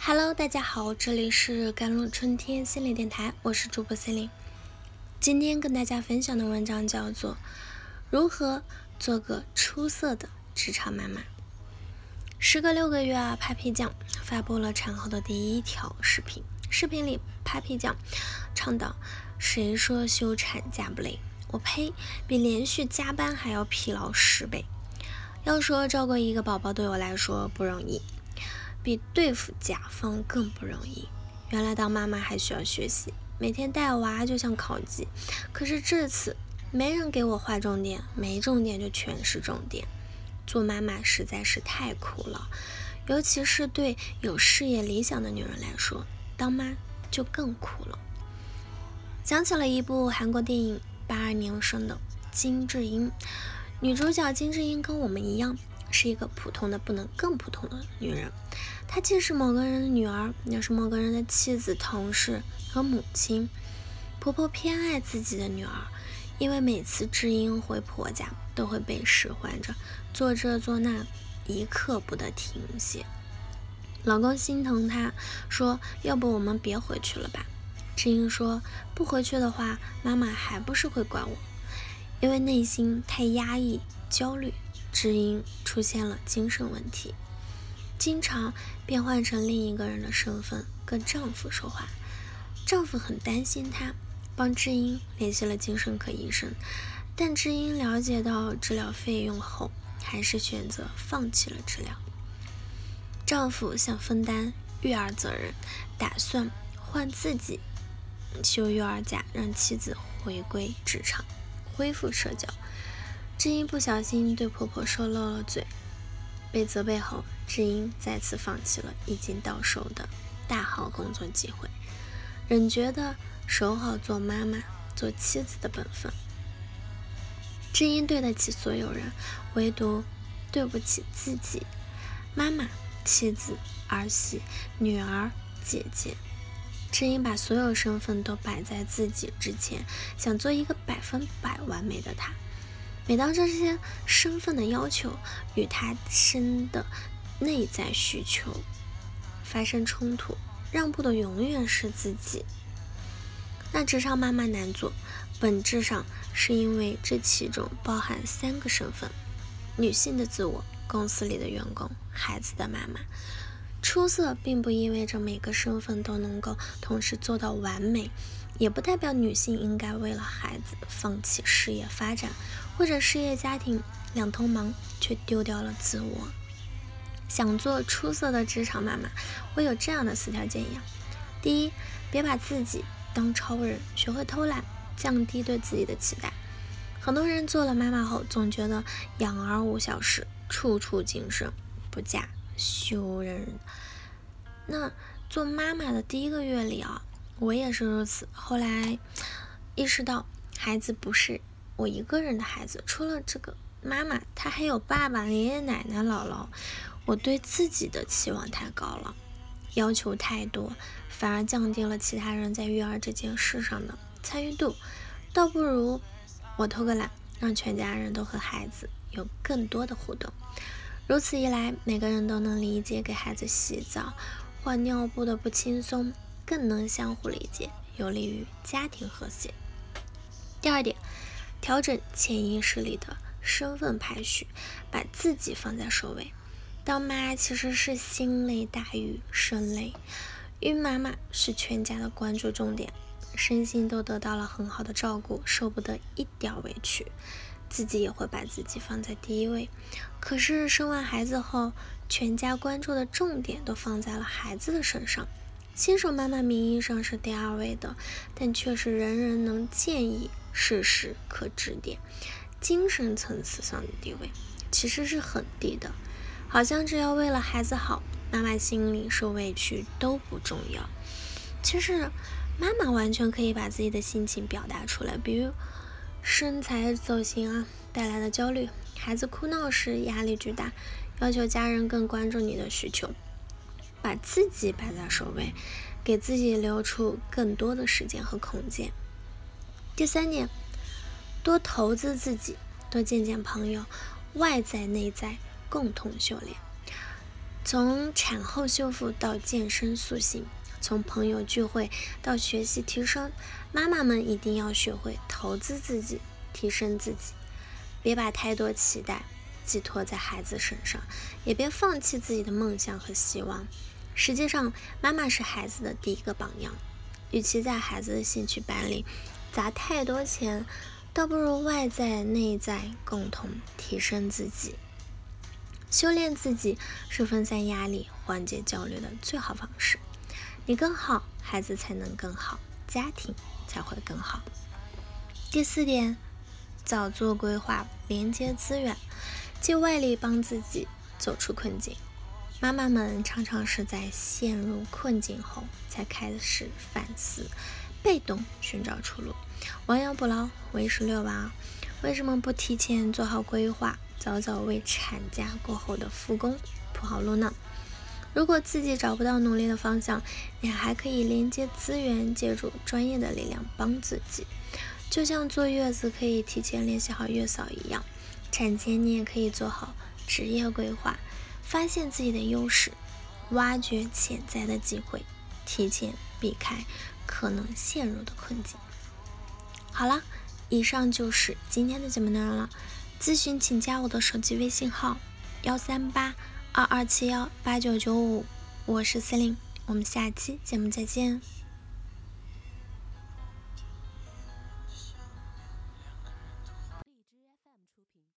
Hello，大家好，这里是甘露春天心理电台，我是主播心灵。今天跟大家分享的文章叫做《如何做个出色的职场妈妈》。时隔六个月啊，Papi 酱发布了产后的第一条视频。视频里，Papi 酱倡导：“谁说休产假不累？我呸！比连续加班还要疲劳十倍。要说照顾一个宝宝对我来说不容易。”比对付甲方更不容易。原来当妈妈还需要学习，每天带娃就像考级。可是这次没人给我划重点，没重点就全是重点。做妈妈实在是太苦了，尤其是对有事业理想的女人来说，当妈就更苦了。想起了一部韩国电影，八二年生的金智英，女主角金智英跟我们一样。是一个普通的不能更普通的女人，她既是某个人的女儿，又是某个人的妻子、同事和母亲。婆婆偏爱自己的女儿，因为每次知音回婆家都会被使唤着做这做那，一刻不得停歇。老公心疼她，说：“要不我们别回去了吧？”知音说：“不回去的话，妈妈还不是会管我，因为内心太压抑、焦虑。”知音出现了精神问题，经常变换成另一个人的身份跟丈夫说话。丈夫很担心她，帮知音联系了精神科医生，但知音了解到治疗费用后，还是选择放弃了治疗。丈夫想分担育儿责任，打算换自己休育儿假，让妻子回归职场，恢复社交。知音不小心对婆婆说漏了嘴，被责备后，知音再次放弃了已经到手的大好工作机会，仍觉得守好做妈妈、做妻子的本分。知音对得起所有人，唯独对不起自己。妈妈、妻子、儿媳、女儿、姐姐，知音把所有身份都摆在自己之前，想做一个百分百完美的她。每当这些身份的要求与他身的内在需求发生冲突，让步的永远是自己。那职场妈妈难做，本质上是因为这其中包含三个身份：女性的自我、公司里的员工、孩子的妈妈。出色并不意味着每个身份都能够同时做到完美。也不代表女性应该为了孩子放弃事业发展，或者事业家庭两头忙却丢掉了自我。想做出色的职场妈妈，我有这样的四条建议：第一，别把自己当超人，学会偷懒，降低对自己的期待。很多人做了妈妈后，总觉得养儿无小事，处处谨慎，不嫁休人。那做妈妈的第一个月里啊。我也是如此。后来意识到，孩子不是我一个人的孩子，除了这个妈妈，他还有爸爸、爷爷奶奶、姥姥。我对自己的期望太高了，要求太多，反而降低了其他人在育儿这件事上的参与度。倒不如我偷个懒，让全家人都和孩子有更多的互动。如此一来，每个人都能理解给孩子洗澡、换尿布的不轻松。更能相互理解，有利于家庭和谐。第二点，调整潜意识里的身份排序，把自己放在首位。当妈其实是心累大于身累，孕妈妈是全家的关注重点，身心都得到了很好的照顾，受不得一点委屈，自己也会把自己放在第一位。可是生完孩子后，全家关注的重点都放在了孩子的身上。新手妈妈名义上是第二位的，但却是人人能建议、事事可指点。精神层次上的地位其实是很低的，好像只要为了孩子好，妈妈心里受委屈都不重要。其实，妈妈完全可以把自己的心情表达出来，比如身材走形啊带来的焦虑，孩子哭闹时压力巨大，要求家人更关注你的需求。把自己摆在首位，给自己留出更多的时间和空间。第三点，多投资自己，多见见朋友，外在内在共同修炼。从产后修复到健身塑形，从朋友聚会到学习提升，妈妈们一定要学会投资自己，提升自己，别把太多期待寄托在孩子身上，也别放弃自己的梦想和希望。实际上，妈妈是孩子的第一个榜样。与其在孩子的兴趣班里砸太多钱，倒不如外在内在共同提升自己。修炼自己是分散压力、缓解焦虑的最好方式。你更好，孩子才能更好，家庭才会更好。第四点，早做规划，连接资源，借外力帮自己走出困境。妈妈们常常是在陷入困境后才开始反思，被动寻找出路，亡羊补牢，为时六晚。为什么不提前做好规划？早早为产假过后的复工铺好路呢。如果自己找不到努力的方向，你还可以连接资源，借助专业的力量帮自己。就像坐月子可以提前联系好月嫂一样，产前你也可以做好职业规划，发现自己的优势，挖掘潜在的机会，提前避开可能陷入的困境。好了，以上就是今天的节目内容了。咨询请加我的手机微信号：幺三八二二七幺八九九五，我是司令，我们下期节目再见。